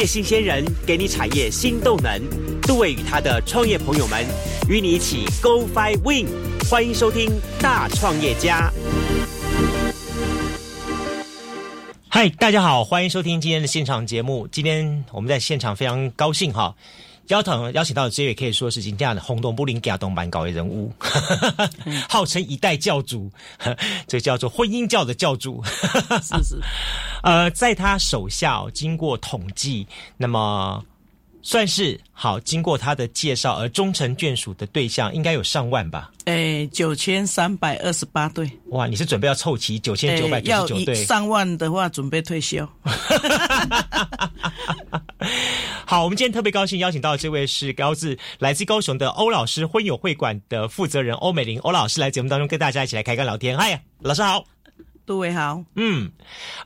业新鲜人给你产业新动能。杜伟与他的创业朋友们与你一起 Go Fly Win。欢迎收听《大创业家》。嗨，大家好，欢迎收听今天的现场节目。今天我们在现场非常高兴哈。邀请邀请到的这位可以说是今天的轰动布林加东蛮高的人物，号称一代教主，这叫做婚姻教的教主。是是，呃，在他手下经过统计，那么。算是好，经过他的介绍而终成眷属的对象应该有上万吧？哎，九千三百二十八对。哇，你是准备要凑齐九千九百九十九对？上万的话，准备退休。好，我们今天特别高兴邀请到这位是高自来自高雄的欧老师婚友会馆的负责人欧美玲欧老师来节目当中跟大家一起来开个聊天。嗨，老师好，杜伟好。嗯，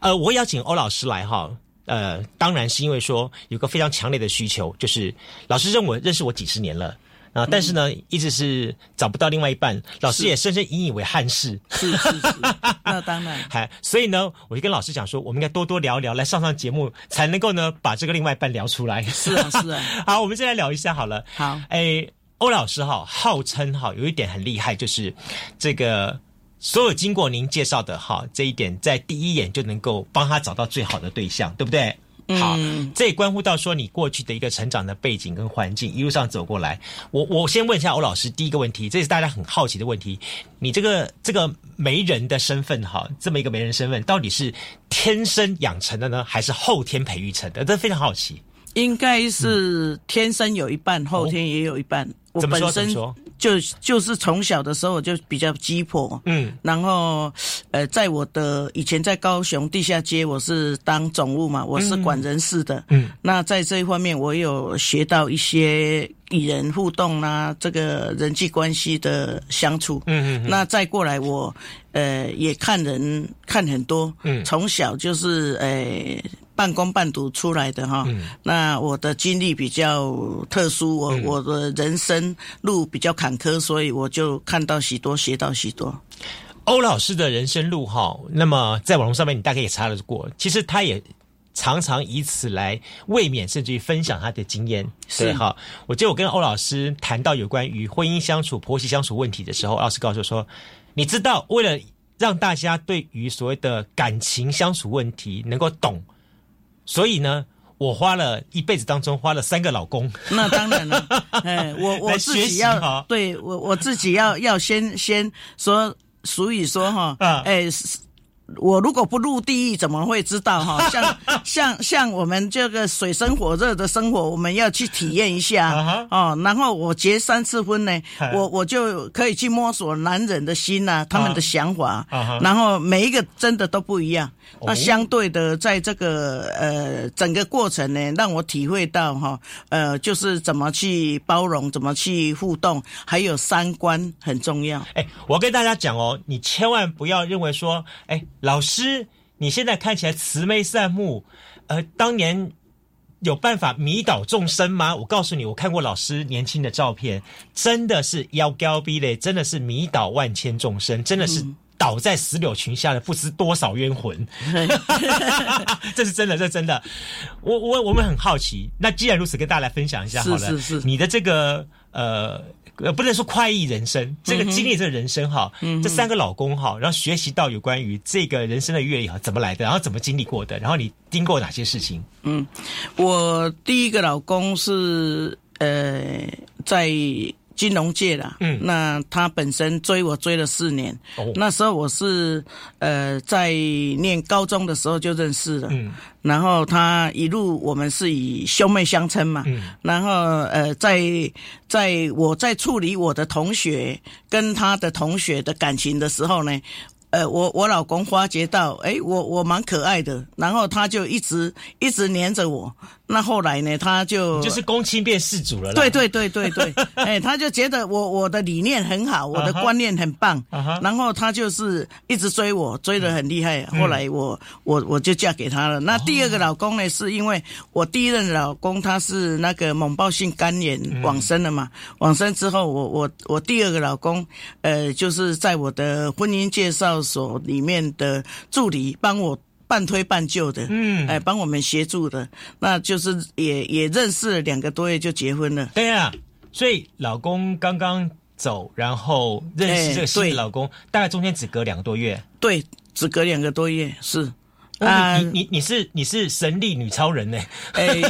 呃，我邀请欧老师来哈。呃，当然是因为说有个非常强烈的需求，就是老师认我认识我几十年了啊，但是呢，一直是找不到另外一半，老师也深深引以为憾事。是是是，那当然。还所以呢，我就跟老师讲说，我们应该多多聊聊，来上上节目，才能够呢把这个另外一半聊出来。是啊是啊。好，我们再来聊一下好了。好，哎，欧老师哈，号称哈有一点很厉害，就是这个。所有经过您介绍的哈，这一点在第一眼就能够帮他找到最好的对象，对不对？好，这也关乎到说你过去的一个成长的背景跟环境，一路上走过来。我我先问一下欧老师第一个问题，这是大家很好奇的问题：你这个这个媒人的身份哈，这么一个媒人身份，到底是天生养成的呢，还是后天培育成的？这非常好奇。应该是天生有一半，后天也有一半。我本身就就是从小的时候就比较鸡婆，嗯，然后呃，在我的以前在高雄地下街，我是当总务嘛，我是管人事的，嗯，那在这一方面我有学到一些与人互动啦，这个人际关系的相处，嗯嗯，那再过来我呃也看人看很多，嗯，从小就是呃。半工半读出来的哈，那我的经历比较特殊，我我的人生路比较坎坷，所以我就看到许多，学到许多。欧老师的人生路哈，那么在网络上面你大概也查得过，其实他也常常以此来卫冕，甚至于分享他的经验。是哈，我记得我跟欧老师谈到有关于婚姻相处、婆媳相处问题的时候，老师告诉我说，你知道，为了让大家对于所谓的感情相处问题能够懂。所以呢，我花了一辈子当中花了三个老公。那当然了，哎，我我自己要对我我自己要要先先说俗语说哈，哎。我如果不入地狱，怎么会知道哈？像像像我们这个水深火热的生活，我们要去体验一下 哦。然后我结三次婚呢，我我就可以去摸索男人的心呐，他们的想法。然后每一个真的都不一样。那相对的，在这个呃整个过程呢，让我体会到哈，呃，就是怎么去包容，怎么去互动，还有三观很重要。哎，我跟大家讲哦，你千万不要认为说，哎。老师，你现在看起来慈眉善目，呃，当年有办法迷倒众生吗？我告诉你，我看过老师年轻的照片，真的是妖高逼嘞，真的是迷倒万千众生，真的是倒在石榴裙下的不知多少冤魂。这是真的，这真的。我我我们很好奇，那既然如此，跟大家来分享一下好了，是是你的这个呃。呃，不能说快意人生，这个经历这个人生哈，这三个老公哈，然后学习到有关于这个人生的阅历哈，怎么来的，然后怎么经历过的，然后你经过哪些事情？嗯，我第一个老公是呃在。金融界啦，嗯，那他本身追我追了四年，哦，那时候我是呃在念高中的时候就认识了，嗯，然后他一路我们是以兄妹相称嘛，嗯，然后呃在在我在处理我的同学跟他的同学的感情的时候呢。呃，我我老公发觉到，哎，我我蛮可爱的，然后他就一直一直黏着我。那后来呢，他就就是公亲变世主了。对对对对对，哎，他就觉得我我的理念很好，我的观念很棒，然后他就是一直追我，追得很厉害。后来我我我就嫁给他了。那第二个老公呢，是因为我第一任老公他是那个猛暴性肝炎往生了嘛，往生之后，我我我第二个老公，呃，就是在我的婚姻介绍。所里面的助理帮我。半推半就的，嗯，哎，帮我们协助的，那就是也也认识了两个多月就结婚了。对啊，所以老公刚刚走，然后认识这个新的老公，大概中间只隔两个多月。对，只隔两个多月是。啊，你你你是你是神力女超人呢？哎，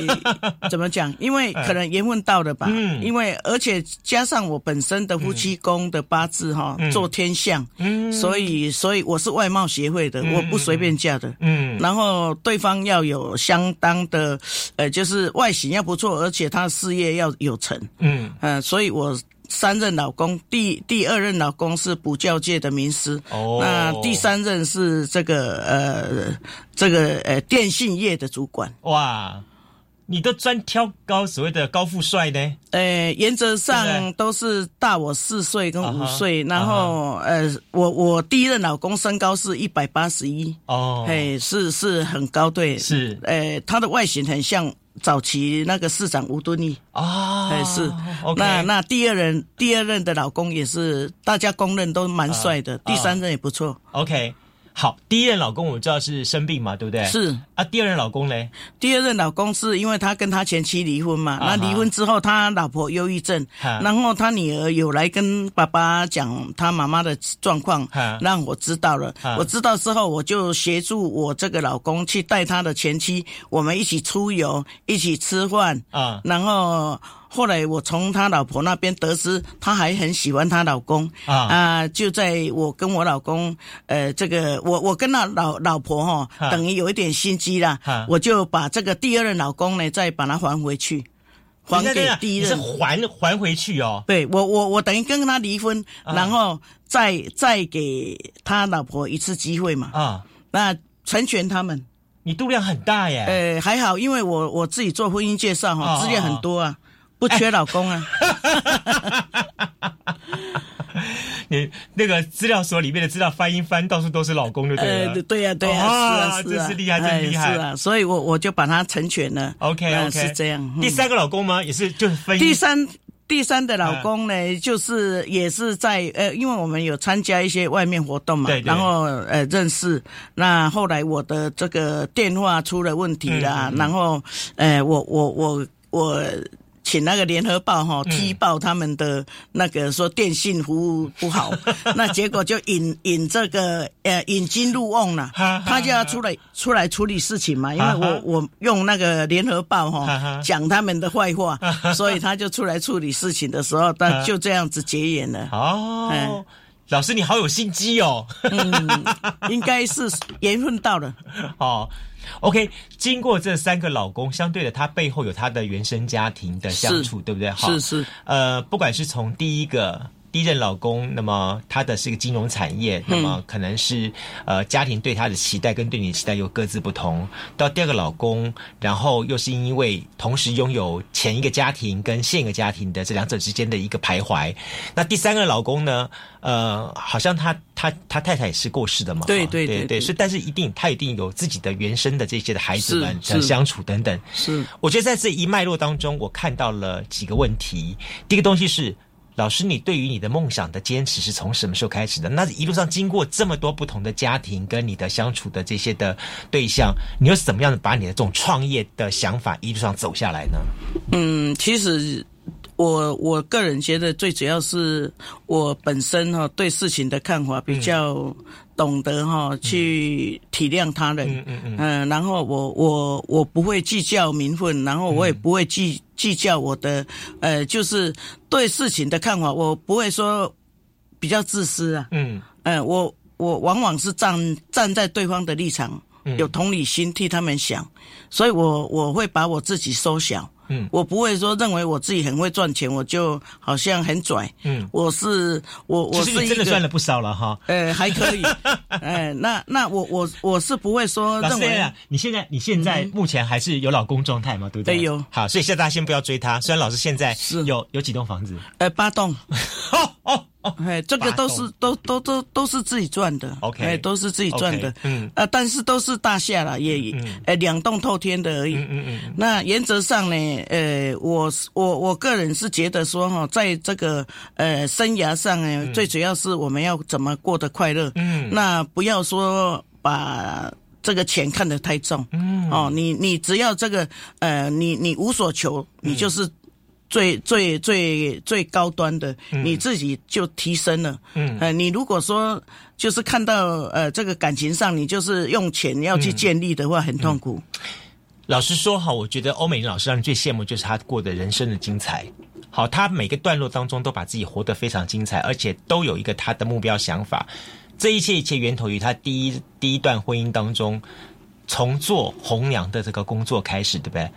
怎么讲？因为可能缘分到了吧。嗯。因为而且加上我本身的夫妻宫的八字哈，做天象，嗯，所以所以我是外貌协会的，我不随便嫁的。嗯。然后对方要有相当的，呃，就是外形要不错，而且他事业要有成。嗯。嗯，所以我。三任老公，第第二任老公是补教界的名师，哦，那第三任是这个呃这个呃电信业的主管。哇，你都专挑高所谓的高富帅呢？呃，原则上都是大我四岁跟五岁，然后呃，我我第一任老公身高是一百八十一，哦，嘿，是是很高，对，是，呃，他的外形很像。早期那个市长吴敦义啊，还是那那第二任第二任的老公也是大家公认都蛮帅的，第三任也不错。OK。好，第一任老公我知道是生病嘛，对不对？是啊，第二任老公呢？第二任老公是因为他跟他前妻离婚嘛，那离婚之后他老婆忧郁症，然后他女儿有来跟爸爸讲他妈妈的状况，让我知道了。我知道之后，我就协助我这个老公去带他的前妻，我们一起出游，一起吃饭啊，然后。后来我从他老婆那边得知，他还很喜欢他老公啊啊！就在我跟我老公，呃，这个我我跟那老老婆哈，等于有一点心机啦，我就把这个第二任老公呢，再把他还回去，还给第一任，是还还回去哦。对我我我等于跟他离婚，然后再再给他老婆一次机会嘛啊，那成全他们。你度量很大耶。呃，还好，因为我我自己做婚姻介绍哈，资料很多啊。不缺老公啊！你那个资料所里面的资料翻一翻，到处都是老公的，对了。对呀，对呀，是啊，真是厉害，真厉害。是啊，所以我我就把它成全了。OK，OK，是这样。第三个老公吗？也是就是分。第三第三的老公呢，就是也是在呃，因为我们有参加一些外面活动嘛，然后呃认识。那后来我的这个电话出了问题啦，然后呃，我我我我。请那个联合报哈踢爆他们的那个说电信服务不好，那结果就引引这个呃引金入瓮了，他就要出来出来处理事情嘛，因为我我用那个联合报哈讲他们的坏话，所以他就出来处理事情的时候，他就这样子结缘了。哦，老师你好有心机哦，嗯，应该是缘分到了，哦。OK，经过这三个老公，相对的，他背后有他的原生家庭的相处，对不对？是是，呃，不管是从第一个。第一任老公，那么他的是一个金融产业，那么可能是呃家庭对他的期待跟对你的期待又各自不同。到第二个老公，然后又是因为同时拥有前一个家庭跟现一个家庭的这两者之间的一个徘徊。那第三个老公呢？呃，好像他他他太太也是过世的嘛？对对对对，所以但是一定他一定有自己的原生的这些的孩子们的相处等等。是，我觉得在这一脉络当中，我看到了几个问题。第一个东西是。老师，你对于你的梦想的坚持是从什么时候开始的？那一路上经过这么多不同的家庭跟你的相处的这些的对象，你又是怎么样的把你的这种创业的想法一路上走下来呢？嗯，其实我我个人觉得最主要是我本身哈对事情的看法比较。懂得哈去体谅他人，嗯嗯嗯，然后我我我不会计较名分，然后我也不会计计较我的，呃，就是对事情的看法，我不会说比较自私啊，嗯。呃，我我往往是站站在对方的立场，有同理心替他们想，所以我我会把我自己缩小。嗯，我不会说认为我自己很会赚钱，我就好像很拽。嗯，我是我我是真的赚了不少了哈。呃，还可以。哎，那那我我我是不会说认为。你现在你现在目前还是有老公状态吗？对不对？有。好，所以现在大家先不要追他。虽然老师现在是有有几栋房子。呃，八栋。哦 哦。哎，这个都是都都都都是自己赚的，OK，哎，都是自己赚的，嗯，呃，但是都是大厦了，也，呃，两栋透天的而已，嗯嗯嗯。那原则上呢，呃，我我我个人是觉得说哈，在这个呃生涯上呢，最主要是我们要怎么过得快乐，嗯，那不要说把。这个钱看得太重。嗯，哦，你你只要这个呃，你你无所求，你就是最最最最高端的，你自己就提升了。嗯，呃，你如果说就是看到呃这个感情上，你就是用钱要去建立的话，很痛苦。老实说哈，我觉得欧美人老师让人最羡慕就是他过的人生的精彩。好，他每个段落当中都把自己活得非常精彩，而且都有一个他的目标想法。这一切一切源头于他第一第一段婚姻当中，从做红娘的这个工作开始，对不对？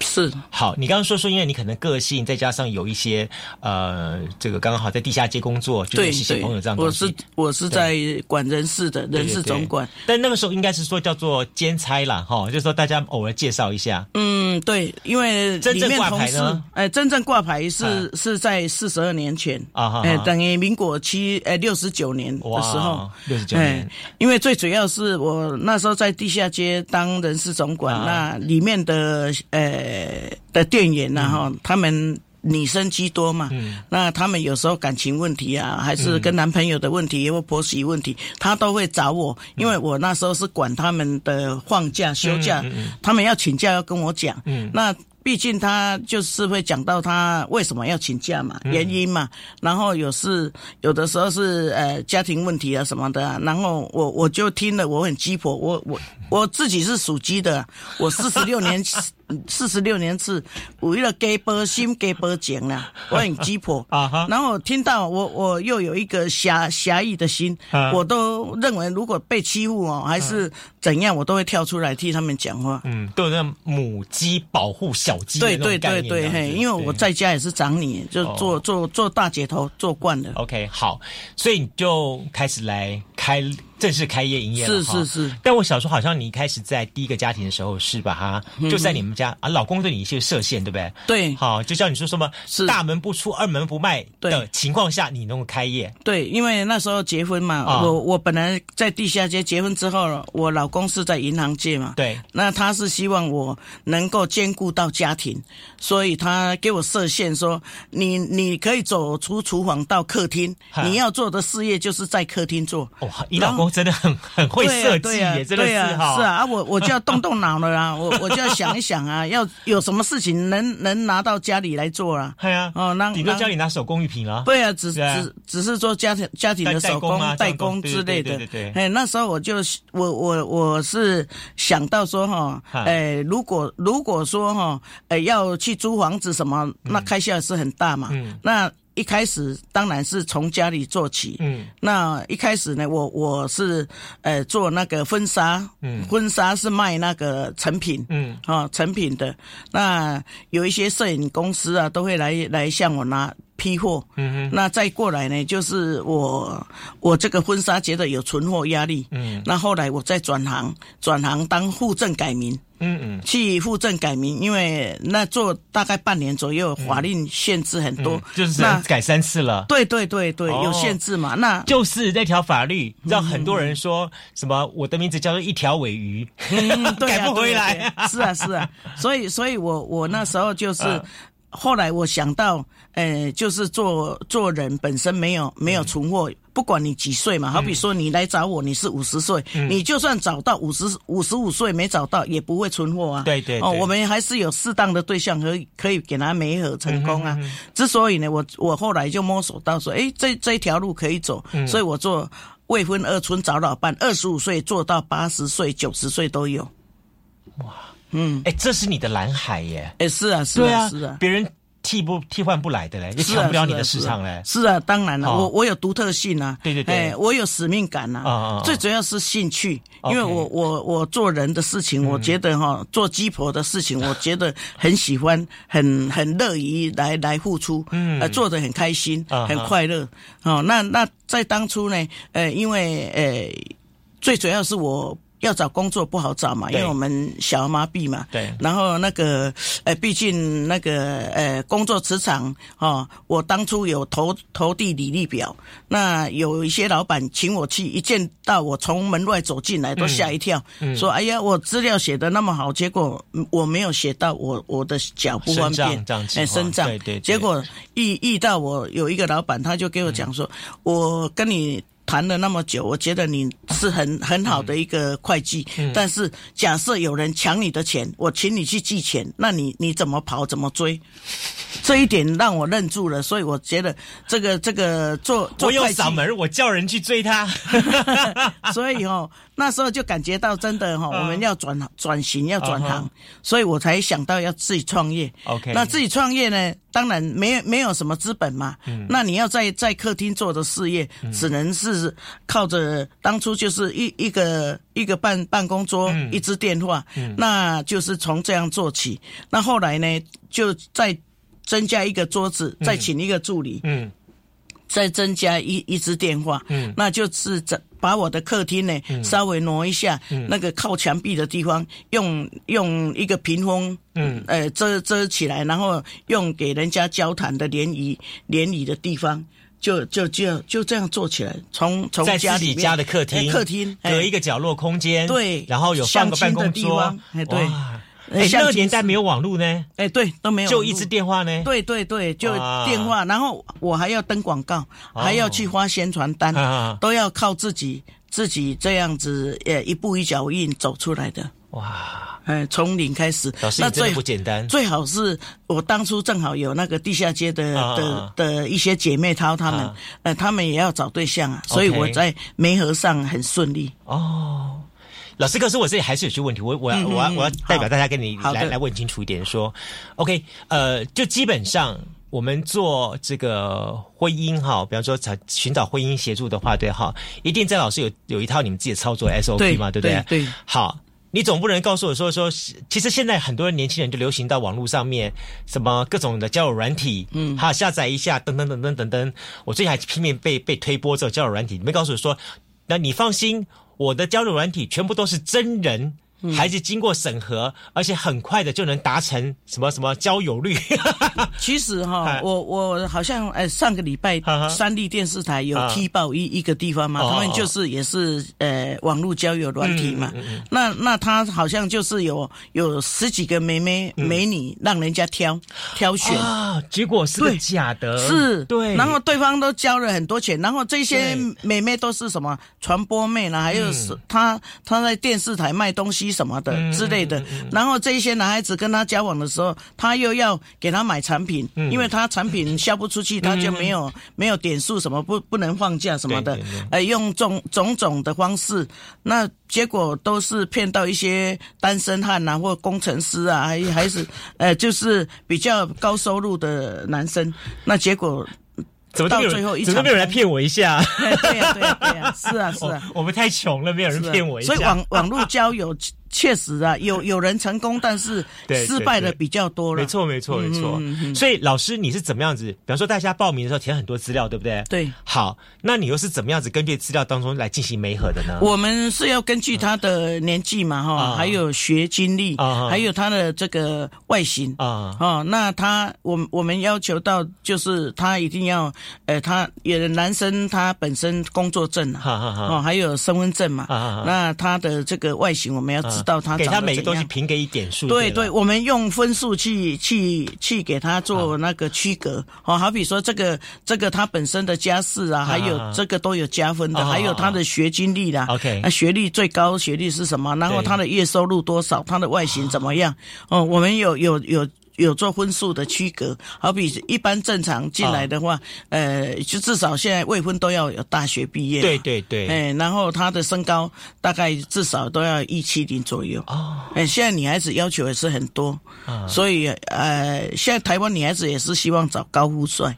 是。好，你刚刚说说，因为你可能个性，再加上有一些呃，这个刚刚好在地下街工作，就认识小朋友这样我是我是在管人事的人事总管，但那个时候应该是说叫做兼差啦，哈，就是说大家偶尔介绍一下。嗯，对，因为真正挂牌呢，哎，真正挂牌是是在四十二年前啊，哎，等于民国七哎六十九年的时候，六十九年。因为最主要是我那时候在地下街当人事总管，那里面的呃。呃的店员呐哈，他们女生居多嘛，那他们有时候感情问题啊，还是跟男朋友的问题或婆媳问题，他都会找我，因为我那时候是管他们的放假休假，他们要请假要跟我讲，那。毕竟他就是会讲到他为什么要请假嘛，原因嘛，然后有事有的时候是呃家庭问题啊什么的，然后我我就听了，我很鸡婆，我我我自己是属鸡的，我四十六年 四十六年次，为了给波心给波讲了，我很鸡婆。啊哈，然后听到我我又有一个侠侠义的心，我都认为如果被欺负哦还是怎样，我都会跳出来替他们讲话，嗯，都有那母鸡保护小。对对对对，嘿，因为我在家也是长女，就做做做大姐头做惯了。OK，好，所以你就开始来开。正式开业营业了，是是是。但我小时候好像你一开始在第一个家庭的时候是吧哈就在你们家啊，老公对你一些设限，对不对？对，好，就像你说什么大门不出二门不迈的情况下，你能够开业。对，因为那时候结婚嘛，我我本来在地下街结婚之后，我老公是在银行界嘛，对，那他是希望我能够兼顾到家庭，所以他给我设限说，你你可以走出厨房到客厅，你要做的事业就是在客厅做。哦，你老公。真的很很会设计，也真的是哈。是啊，我我就要动动脑了啦，我我就要想一想啊，要有什么事情能能拿到家里来做啊。对啊，哦，那你都家里拿手工艺品了。对啊，只只只是做家庭家庭的手工代工之类的。对对对。哎，那时候我就我我我是想到说哈，哎，如果如果说哈，哎，要去租房子什么，那开销是很大嘛。嗯。那。一开始当然是从家里做起，嗯，那一开始呢，我我是呃做那个婚纱，嗯，婚纱是卖那个成品，嗯，啊成品的，那有一些摄影公司啊都会来来向我拿。批货，嗯哼，那再过来呢，就是我我这个婚纱觉得有存货压力，嗯，那后来我再转行，转行当户政改名，嗯嗯，去户政改名，因为那做大概半年左右，法令限制很多，就是改三次了，对对对对，有限制嘛，那就是那条法律让很多人说什么我的名字叫做一条尾鱼，改不回来，是啊是啊，所以所以我我那时候就是。后来我想到，呃，就是做做人本身没有没有存货，不管你几岁嘛，好比说你来找我，你是五十岁，你就算找到五十五十五岁没找到，也不会存货啊。对对哦，我们还是有适当的对象可以可以给他媒合成功啊。之所以呢，我我后来就摸索到说，哎，这这一条路可以走，所以我做未婚二村找老伴，二十五岁做到八十岁、九十岁都有。哇。嗯，哎，这是你的蓝海耶！哎，是啊，是啊，是啊，别人替不替换不来的嘞，也抢不了你的市场嘞。是啊，当然了，我我有独特性啊，对对对，我有使命感呐。啊最主要是兴趣，因为我我我做人的事情，我觉得哈，做鸡婆的事情，我觉得很喜欢，很很乐于来来付出，呃，做的很开心，很快乐。哦，那那在当初呢，呃，因为呃，最主要是我。要找工作不好找嘛，因为我们小儿麻痹嘛。对。然后那个，呃，毕竟那个，呃，工作磁场，哦，我当初有投投递履历表，那有一些老板请我去，一见到我从门外走进来，都吓一跳，说：“哎呀，我资料写的那么好，结果我没有写到我我的脚不方便，哎，生长。对对。结果遇遇到我有一个老板，他就给我讲说，我跟你。谈了那么久，我觉得你是很很好的一个会计。但是假设有人抢你的钱，我请你去寄钱，那你你怎么跑怎么追？这一点让我愣住了。所以我觉得这个这个做我有嗓门，我叫人去追他。所以哦，那时候就感觉到真的哈，我们要转转型要转行，所以我才想到要自己创业。OK，那自己创业呢，当然没有没有什么资本嘛。嗯，那你要在在客厅做的事业，只能是靠着当初就是一一个一个办办公桌，一支电话，那就是从这样做起。那后来呢，就再增加一个桌子，再请一个助理。嗯。再增加一一支电话，嗯，那就是这把我的客厅呢稍微挪一下，嗯，那个靠墙壁的地方用用一个屏风，嗯，呃遮遮起来，然后用给人家交谈的联谊联谊的地方，就就就就这样做起来。从从在自己家的客厅，客厅隔一个角落空间，对，然后有放个办公桌，哎，对。哎，那个年代没有网络呢。哎，对，都没有，就一支电话呢。对对对，就电话，然后我还要登广告，还要去发宣传单，都要靠自己自己这样子，呃，一步一脚印走出来的。哇，哎，从零开始，那最不简单。最好是我当初正好有那个地下街的的的一些姐妹淘，她们，呃，她们也要找对象啊，所以我在媒合上很顺利。哦。老师，可是我这里还是有些问题，我我要我要我要代表大家跟你来来问清楚一点，说，OK，呃，就基本上我们做这个婚姻哈，比方说找寻找婚姻协助的话，对哈，一定在老师有有一套你们自己的操作 SOP 嘛，对不对？对，好，你总不能告诉我说说，其实现在很多年轻人就流行到网络上面，什么各种的交友软体，嗯，哈，下载一下，等等等等等等，我最近还拼命被被推波这交友软体，你没告诉我说，那你放心。我的交流软体全部都是真人。还是经过审核，而且很快的就能达成什么什么交友率。其实哈，我我好像哎，上个礼拜三立电视台有踢爆一一个地方嘛，他们就是也是呃网络交友软体嘛。那那他好像就是有有十几个美眉美女让人家挑挑选。啊，结果是假的，是，对。然后对方都交了很多钱，然后这些美眉都是什么传播妹啦，还有是她她在电视台卖东西。什么的之类的，然后这些男孩子跟他交往的时候，他又要给他买产品，因为他产品销不出去，他就没有没有点数，什么不不能放假什么的，呃，用种种种的方式，那结果都是骗到一些单身汉啊，或工程师啊，还 还是呃，就是比较高收入的男生，那结果。怎么到最后一场，怎么没有人来骗我一下？对呀，对呀，对呀，是啊，是啊，我们太穷了，没有人骗我一下。所以网网络交友。确实啊，有 有人成功，但是失败的比较多了。没错，没错，没错。所以老师，你是怎么样子？比方说，大家报名的时候填很多资料，对不对？对。好，那你又是怎么样子根据资料当中来进行媒合的呢？我们是要根据他的年纪嘛，哈，还有学经历，还有他的这个外形啊，哦，那他，我我们要求到就是他一定要，呃，他有的男生他本身工作证啊，哦，还有身份证嘛，那他的这个外形我们要知。到他给他每个东西评给一点数，对对，我们用分数去去去给他做那个区隔哦，好比说这个这个他本身的家世啊，还有这个都有加分的，还有他的学经历啦，OK，那学历最高学历是什么？然后他的月收入多少？他的外形怎么样？哦，我们有有有。有做分数的区隔，好比一般正常进来的话，呃，就至少现在未婚都要有大学毕业。对对对。哎，然后他的身高大概至少都要一七零左右。哦。哎，现在女孩子要求也是很多，所以呃，现在台湾女孩子也是希望找高富帅。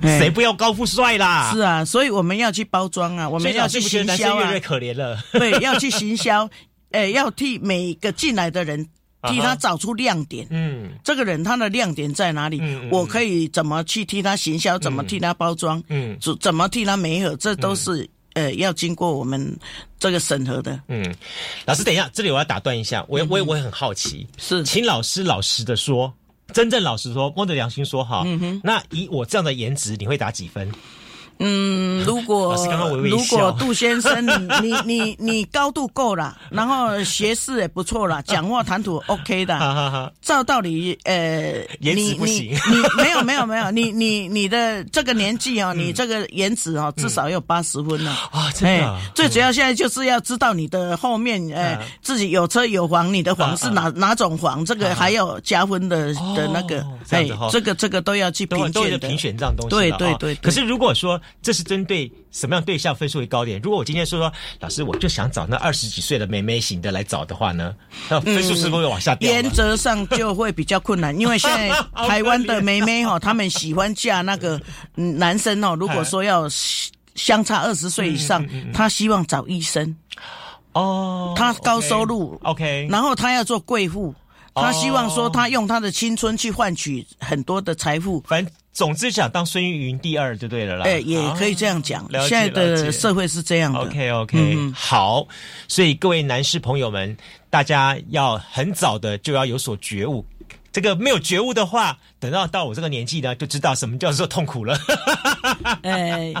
谁不要高富帅啦？是啊，所以我们要去包装啊，我们要去行销啊。越可怜了。对，要去行销，哎，要替每个进来的人。替他找出亮点，嗯，这个人他的亮点在哪里？我可以怎么去替他行销？怎么替他包装？嗯，怎怎么替他媒合？这都是呃要经过我们这个审核的。嗯，老师，等一下，这里我要打断一下，我我我也很好奇，是，请老师老实的说，真正老实说，摸着良心说哈，嗯那以我这样的颜值，你会打几分？嗯，如果如果杜先生，你你你你高度够了，然后学识也不错了，讲话谈吐 OK 的，照道理，呃，你你你没有没有没有，你你你的这个年纪啊，你这个颜值啊，至少有八十分了啊！真的，最主要现在就是要知道你的后面，呃，自己有车有房，你的房是哪哪种房，这个还要加分的的那个，哎，这个这个都要去评选的，评选这样东西，对对对。可是如果说这是针对什么样对象分数会高点？如果我今天说说老师，我就想找那二十几岁的妹妹型的来找的话呢，那分数是不是会往下掉？原则上就会比较困难，因为现在台湾的妹妹哈，他们喜欢嫁那个男生哦。如果说要相差二十岁以上，他希望找医生哦，他高收入，OK，然后他要做贵妇，他希望说他用他的青春去换取很多的财富，反正。总之想当孙玉云第二就对了啦，哎，也可以这样讲。现在的社会是这样的。OK OK，好，所以各位男士朋友们，大家要很早的就要有所觉悟。这个没有觉悟的话，等到到我这个年纪呢，就知道什么叫做痛苦了。哎。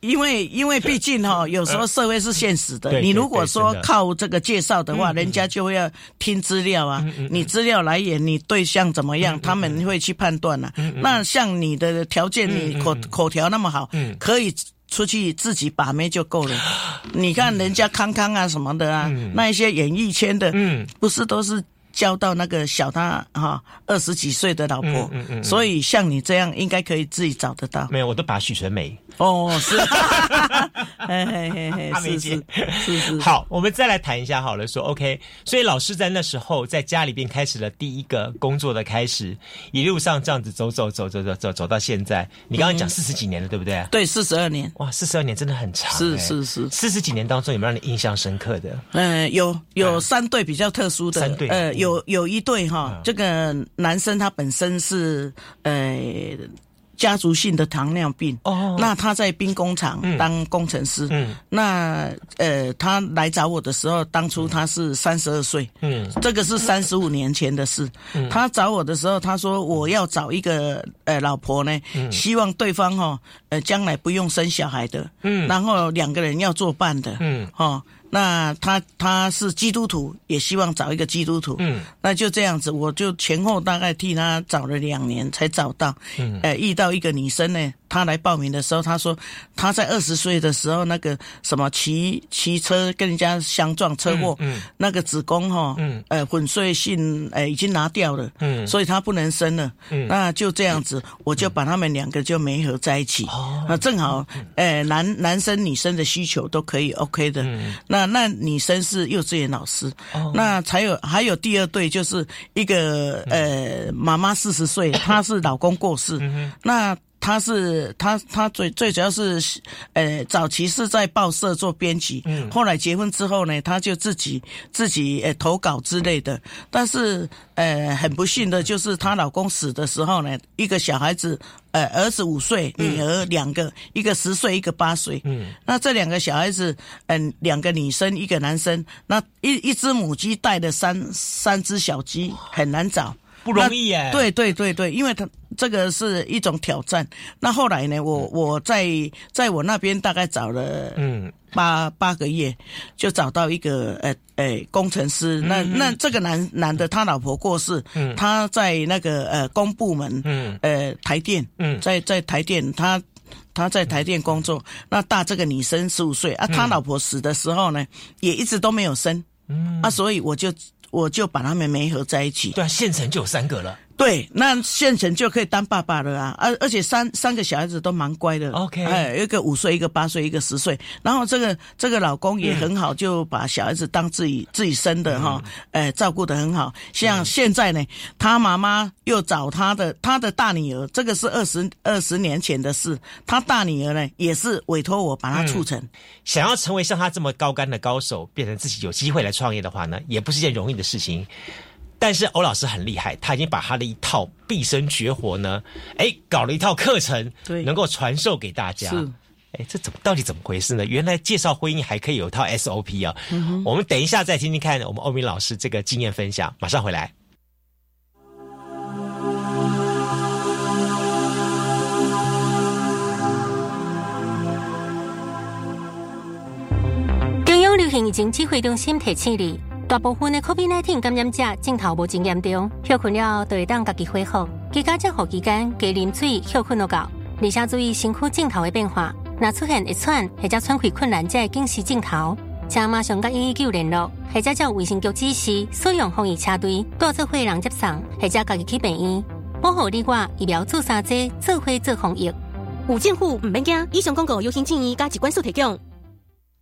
因为因为毕竟哈，有时候社会是现实的。你如果说靠这个介绍的话，人家就会要听资料啊。你资料来源，你对象怎么样，他们会去判断啊。那像你的条件，你口口条那么好，可以出去自己把妹就够了。你看人家康康啊什么的啊，那一些演艺圈的，不是都是。交到那个小他哈二十几岁的老婆，嗯嗯所以像你这样应该可以自己找得到。没有，我都把许纯美。哦，是，是是是是。好，我们再来谈一下好了。说 OK，所以老师在那时候在家里边开始了第一个工作的开始，一路上这样子走走走走走走走到现在。你刚刚讲四十几年了，对不对？对，四十二年。哇，四十二年真的很长。是是是。四十几年当中有没有让你印象深刻的？嗯，有有三对比较特殊的。三对。呃，有。有有一对哈，这个男生他本身是呃家族性的糖尿病。哦，那他在兵工厂当工程师，嗯，那呃他来找我的时候，当初他是三十二岁，嗯，这个是三十五年前的事。他找我的时候，他说我要找一个呃老婆呢，希望对方哈呃将来不用生小孩的，嗯，然后两个人要作伴的，嗯，哈。那他他是基督徒，也希望找一个基督徒。嗯，那就这样子，我就前后大概替他找了两年才找到。嗯，呃，遇到一个女生呢。他来报名的时候，他说他在二十岁的时候，那个什么骑骑车跟人家相撞车祸，那个子宫哈，呃粉碎性呃已经拿掉了，所以他不能生了。那就这样子，我就把他们两个就没合在一起。那正好，呃男男生女生的需求都可以 OK 的。那那女生是幼稚园老师，那才有还有第二对，就是一个呃妈妈四十岁，她是老公过世，那。他是他他最最主要是，呃，早期是在报社做编辑，嗯，后来结婚之后呢，他就自己自己呃投稿之类的。但是呃，很不幸的就是她老公死的时候呢，一个小孩子，呃，儿子五岁，女儿两个，一个十岁，一个八岁，嗯，那这两个小孩子，嗯，两个女生，一个男生，那一一只母鸡带的三三只小鸡很难找。不容易耶！对对对对，因为他这个是一种挑战。那后来呢，我我在在我那边大概找了嗯八八个月，就找到一个呃呃工程师。那那这个男男的他老婆过世，他在那个呃公部门嗯呃台电嗯在在台电他他在台电工作。那大这个女生十五岁啊，他老婆死的时候呢，也一直都没有生嗯啊，所以我就。我就把他们没合在一起。对啊，县城就有三个了。对，那现成就可以当爸爸了啊！而而且三三个小孩子都蛮乖的。OK，哎，一个五岁，一个八岁，一个十岁。然后这个这个老公也很好，就把小孩子当自己自己生的哈，哎，照顾的很好。像现在呢，他妈妈又找他的他的大女儿，这个是二十二十年前的事。他大女儿呢，也是委托我把他促成。想要成为像他这么高干的高手，变成自己有机会来创业的话呢，也不是件容易的事情。但是欧老师很厉害，他已经把他的一套毕生绝活呢，哎，搞了一套课程，对能够传授给大家。哎，这怎么到底怎么回事呢？原来介绍婚姻还可以有套 SOP 啊！我们等一下再听听看，我们欧明老师这个经验分享。马上回来。中央流行疫情指挥中心提醒你。大部分的 COVID-19 感染者镜头无真严重，休困了就会当家己恢复。居家照护期间加啉水，休困就够。而且注意身躯镜头的变化，若出现一喘或者喘气困难，才会警示镜头。请马上甲一一九联络，或者照卫生局指示使用防疫车队，多做会人接送，或者家己去病院。保护你我疫苗做三剂，做会做防疫。有政府唔免惊，以上广告由新建议加机关所提供。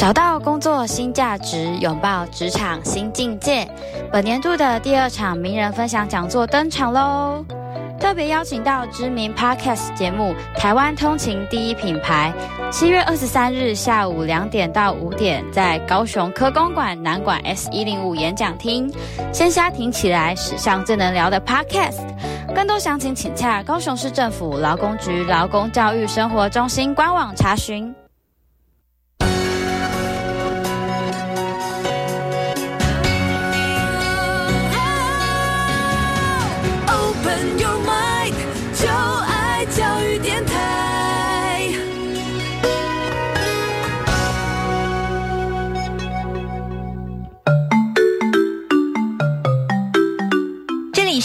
找到工作新价值，拥抱职场新境界。本年度的第二场名人分享讲座登场喽！特别邀请到知名 Podcast 节目《台湾通勤第一品牌》，七月二十三日下午两点到五点，在高雄科工馆南馆 S 一零五演讲厅，先虾挺起来，史上最能聊的 Podcast。更多详情请洽高雄市政府劳工局劳工教育生活中心官网查询。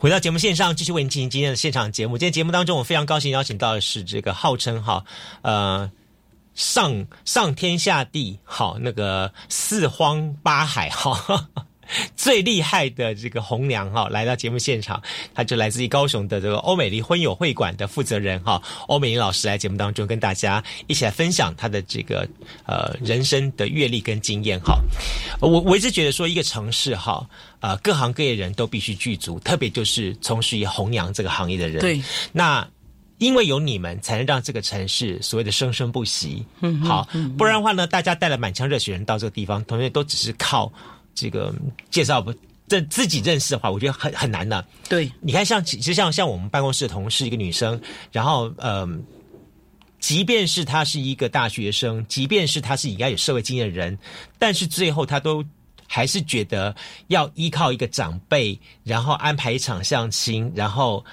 回到节目线上，继续为您进行今天的现场节目。今天节目当中，我非常高兴邀请到的是这个号称哈，呃，上上天下地好，那个四荒八海哈。最厉害的这个红娘哈，来到节目现场，她就来自于高雄的这个欧美丽婚友会馆的负责人哈，欧美丽老师来节目当中跟大家一起来分享他的这个呃人生的阅历跟经验哈。我我一直觉得说一个城市哈，呃各行各业人都必须具足，特别就是从事于红娘这个行业的人。对，那因为有你们，才能让这个城市所谓的生生不息。嗯，好，不然的话呢，大家带了满腔热血人到这个地方，同学都只是靠。这个介绍不，这自己认识的话，我觉得很很难的。对，你看，像其实像像我们办公室的同事，一个女生，然后嗯，即便是她是一个大学生，即便是她是应该有社会经验的人，但是最后她都还是觉得要依靠一个长辈，然后安排一场相亲，然后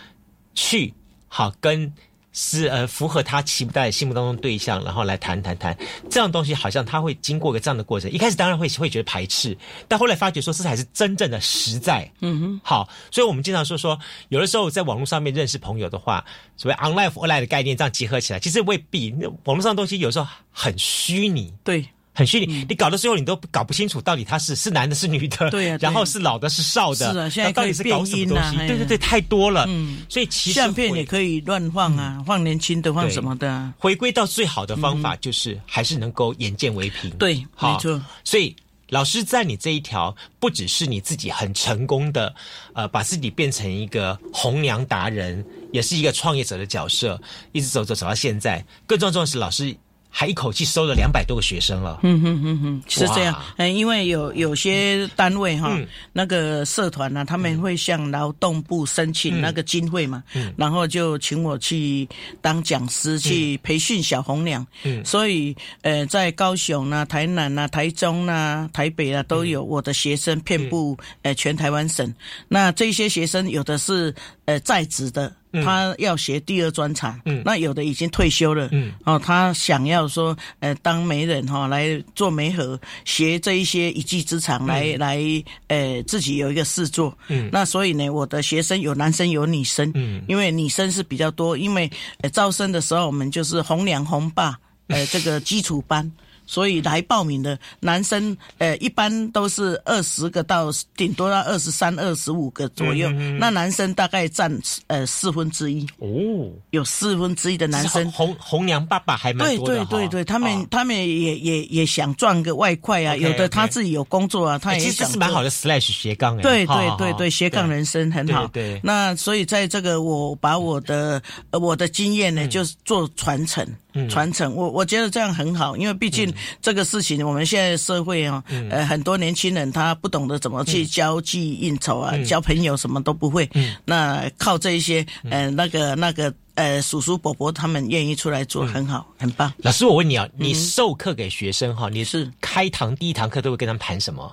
去好跟。是呃，符合他期待心目当中对象，然后来谈谈谈，这样东西好像他会经过个这样的过程。一开始当然会会觉得排斥，但后来发觉说这才是真正的实在。嗯哼，好，所以我们经常说说，有的时候在网络上面认识朋友的话，所谓 online online 的概念这样结合起来，其实未必。网络上的东西有时候很虚拟。对。很虚拟，你搞的时候你都搞不清楚到底他是是男的是女的，对啊，然后是老的是少的，是啊，现在到底是搞什么东西？对对对，太多了，嗯，所以其实相片也可以乱放啊，放年轻的，放什么的。回归到最好的方法就是还是能够眼见为凭，对，没错。所以老师在你这一条，不只是你自己很成功的，呃，把自己变成一个红娘达人，也是一个创业者的角色，一直走走走到现在。更重要的是，老师。还一口气收了两百多个学生了。嗯嗯嗯嗯，是这样。嗯，因为有有些单位哈，那个社团呢，他们会向劳动部申请那个经费嘛，然后就请我去当讲师，去培训小红娘。嗯，所以呃，在高雄啊、台南啊、台中啊、台北啊，都有我的学生遍布呃全台湾省。那这些学生有的是呃在职的。他要学第二专长，那有的已经退休了，哦，他想要说，呃，当媒人哈，来做媒合，学这一些一技之长，来来，呃，自己有一个事做。那所以呢，我的学生有男生有女生，因为女生是比较多，因为招生的时候我们就是红娘红爸，呃，这个基础班。所以来报名的男生，呃，一般都是二十个到顶多到二十三、二十五个左右。那男生大概占呃四分之一。哦，有四分之一的男生。红红娘爸爸还蛮多的对对对对，他们他们也也也想赚个外快啊。有的他自己有工作啊，他也想。其实是蛮好的 slash 斜杠哎。对对对对，斜杠人生很好。对。那所以在这个，我把我的呃我的经验呢，就是做传承。传承，我我觉得这样很好，因为毕竟这个事情，我们现在社会啊，呃，很多年轻人他不懂得怎么去交际应酬啊，交朋友什么都不会，那靠这一些，呃，那个那个。呃，叔叔伯伯他们愿意出来做，很好，很棒。老师，我问你啊，你授课给学生哈，你是开堂第一堂课都会跟他们谈什么？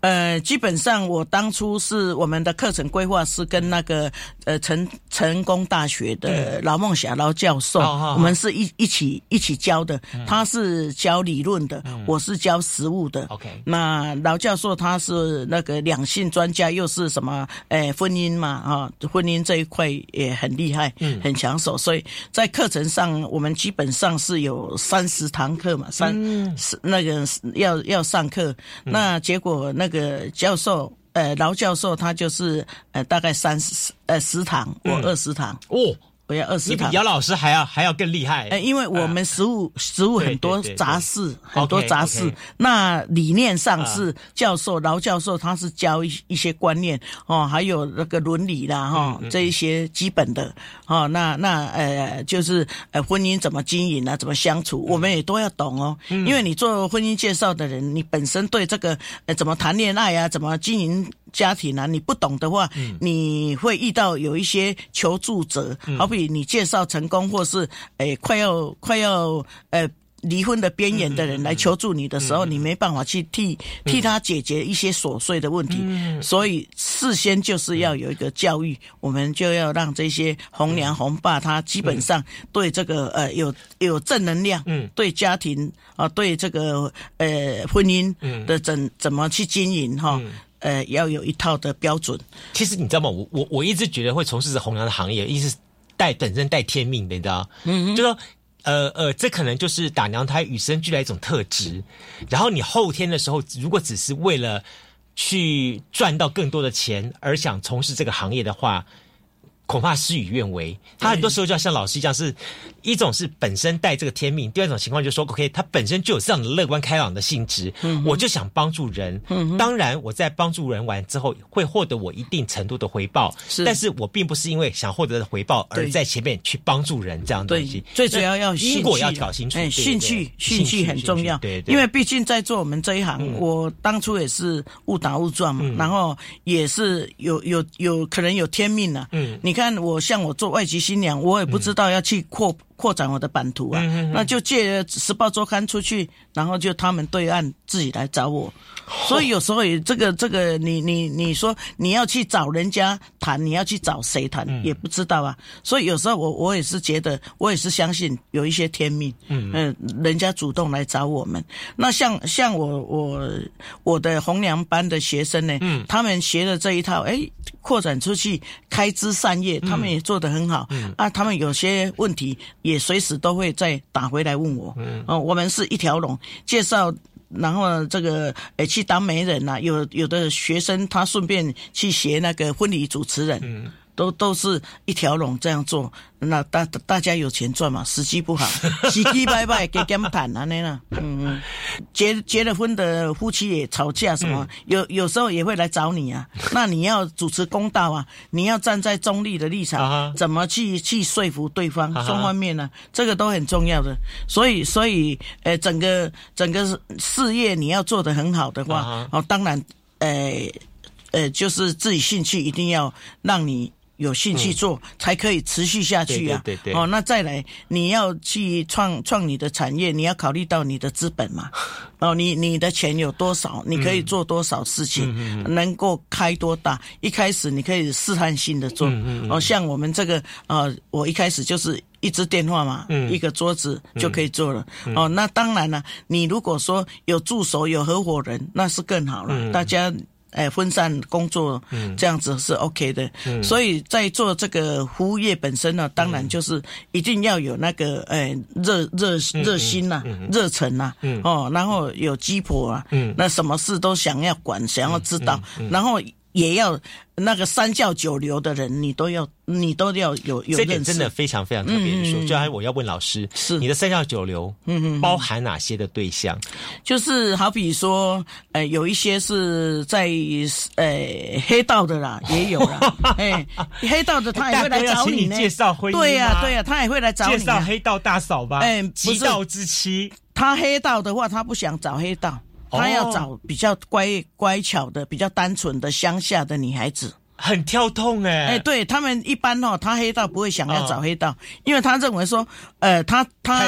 呃，基本上我当初是我们的课程规划是跟那个呃成成功大学的劳梦霞劳教授，我们是一一起一起教的。他是教理论的，我是教实务的。OK，那劳教授他是那个两性专家，又是什么？呃，婚姻嘛，啊，婚姻这一块也很厉害，很强。所以，在课程上，我们基本上是有三十堂课嘛，三嗯那个要要上课。那结果那个教授，呃，劳教授他就是呃，大概三十呃十堂或二十堂哦。我要二十堂，比姚老师还要还要更厉害。哎，因为我们实物实物很多杂事，很多杂事。那理念上是教授劳教授，他是教一一些观念哦，还有那个伦理啦哈，这一些基本的哦。那那呃，就是呃，婚姻怎么经营啊，怎么相处，我们也都要懂哦。因为你做婚姻介绍的人，你本身对这个呃怎么谈恋爱啊，怎么经营。家庭啊，你不懂的话，你会遇到有一些求助者，好比你介绍成功，或是诶快要快要呃离婚的边缘的人来求助你的时候，你没办法去替替他解决一些琐碎的问题，所以事先就是要有一个教育，我们就要让这些红娘红爸他基本上对这个呃有有正能量，对家庭啊对这个呃婚姻的怎怎么去经营哈。呃，要有一套的标准。其实你知道吗？我我我一直觉得会从事红娘的行业，一直带本身带天命的，你知道？嗯，就说呃呃，这可能就是打娘胎与生俱来一种特质。然后你后天的时候，如果只是为了去赚到更多的钱而想从事这个行业的话。恐怕事与愿违。他很多时候就要像老师一样，是一种是本身带这个天命，第二种情况就是说，OK，他本身就有这样的乐观开朗的性质。嗯，我就想帮助人。嗯，当然我在帮助人完之后，会获得我一定程度的回报。是，但是我并不是因为想获得的回报而在前面去帮助人这样东西。最主要要因果要搞清楚。哎，兴趣，兴趣很重要。对，因为毕竟在做我们这一行，我当初也是误打误撞嘛，然后也是有有有可能有天命啊。嗯，你看。看我像我做外籍新娘，我也不知道要去扩扩展我的版图啊，那就借《时报周刊》出去，然后就他们对岸自己来找我。所以有时候也这个这个，你你你说你要去找人家谈，你要去找谁谈也不知道啊。所以有时候我我也是觉得，我也是相信有一些天命，嗯，人家主动来找我们。那像像我我我的红娘班的学生呢，嗯，他们学的这一套，哎，扩展出去开枝散叶，他们也做得很好。嗯啊，他们有些问题也随时都会再打回来问我。嗯，哦，我们是一条龙介绍。然后这个诶，去当媒人呐，有有的学生他顺便去学那个婚礼主持人，嗯都都是一条龙这样做。那大大家有钱赚嘛？时机不好，时机拜拜给减盘啊那呢？嗯嗯，结结了婚的夫妻也吵架什么？有有时候也会来找你啊。那你要主持公道啊，你要站在中立的立场，怎么去去说服对方双方面呢？这个都很重要的。所以所以呃，整个整个事业你要做得很好的话，哦，当然呃呃，就是自己兴趣一定要让你。有兴趣做才可以持续下去啊！对对哦，那再来，你要去创创你的产业，你要考虑到你的资本嘛。哦，你你的钱有多少？你可以做多少事情？能够开多大？一开始你可以试探性的做。哦，像我们这个呃，我一开始就是一支电话嘛，一个桌子就可以做了。哦，那当然了，你如果说有助手、有合伙人，那是更好了。大家。哎，分散工作，嗯。这样子是 OK 的。嗯。所以在做这个服务业本身呢，当然就是一定要有那个哎热热热心呐，热忱呐，嗯。哦，然后有鸡婆啊，嗯。那什么事都想要管，想要知道，然后也要。那个三教九流的人，你都要，你都要有有。这点真的非常非常特别的说，就还我要问老师，是你的三教九流，嗯嗯，包含哪些的对象？就是好比说，呃，有一些是在呃黑道的啦，也有啦，哎，黑道的他也会来找你呢。介绍婚姻对呀对呀，他也会来找你。介绍黑道大嫂吧，哎，极道之妻。他黑道的话，他不想找黑道。他要找比较乖乖巧的、比较单纯的乡下的女孩子。很跳痛哎，哎，对他们一般哦，他黑道不会想要找黑道，因为他认为说，呃，他他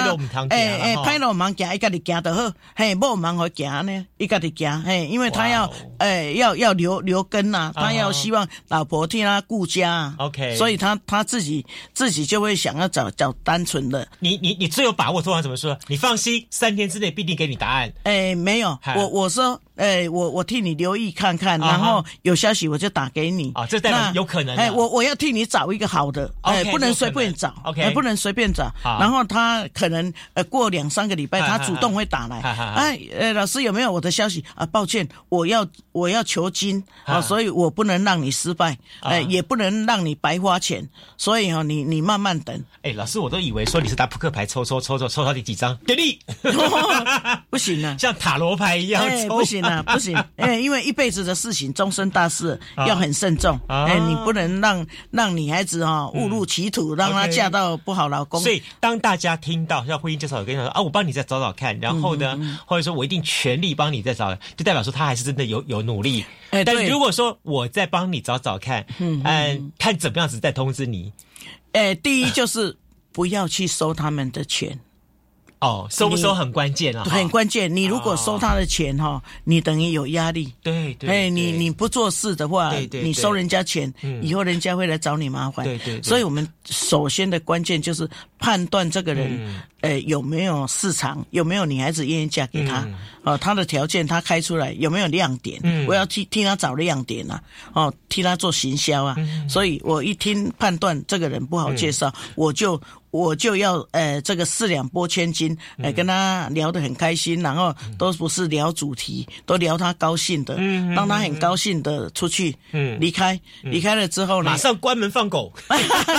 哎哎，拍了忙行，一个你行得好，嘿，不忙好行呢，一个你行，嘿，因为他要，哎，要要留留根呐，他要希望老婆替他顾家，OK，所以他他自己自己就会想要找找单纯的。你你你最有把握，通常怎么说？你放心，三天之内必定给你答案。哎，没有，我我说。哎，我我替你留意看看，然后有消息我就打给你。啊，这代表有可能。哎，我我要替你找一个好的，哎，不能随便找，OK，不能随便找。然后他可能呃过两三个礼拜，他主动会打来。哎，呃，老师有没有我的消息啊？抱歉，我要我要求金啊，所以我不能让你失败，哎，也不能让你白花钱，所以哈，你你慢慢等。哎，老师，我都以为说你是打扑克牌抽抽抽抽抽到第几张给力，不行啊，像塔罗牌一样抽，不行。那不行，哎，因为一辈子的事情，终身大事要很慎重，哎，你不能让让女孩子哈误入歧途，让她嫁到不好老公。所以，当大家听到像婚姻介绍，我跟你说啊，我帮你再找找看，然后呢，或者说我一定全力帮你再找，就代表说他还是真的有有努力。哎，但如果说我再帮你找找看，嗯，看怎么样子再通知你。哎，第一就是不要去收他们的钱。哦，收不收很关键啊，很关键。你如果收他的钱哈，你等于有压力。对对。哎，你你不做事的话，你收人家钱，以后人家会来找你麻烦。对对。所以我们首先的关键就是判断这个人，呃，有没有市场，有没有女孩子愿意嫁给他。哦，他的条件他开出来有没有亮点？我要替替他找亮点啊，哦，替他做行销啊。所以我一听判断这个人不好介绍，我就。我就要呃这个四两拨千斤，呃跟他聊得很开心，然后都不是聊主题，都聊他高兴的，让他很高兴的出去，离开，离开了之后呢，马上关门放狗，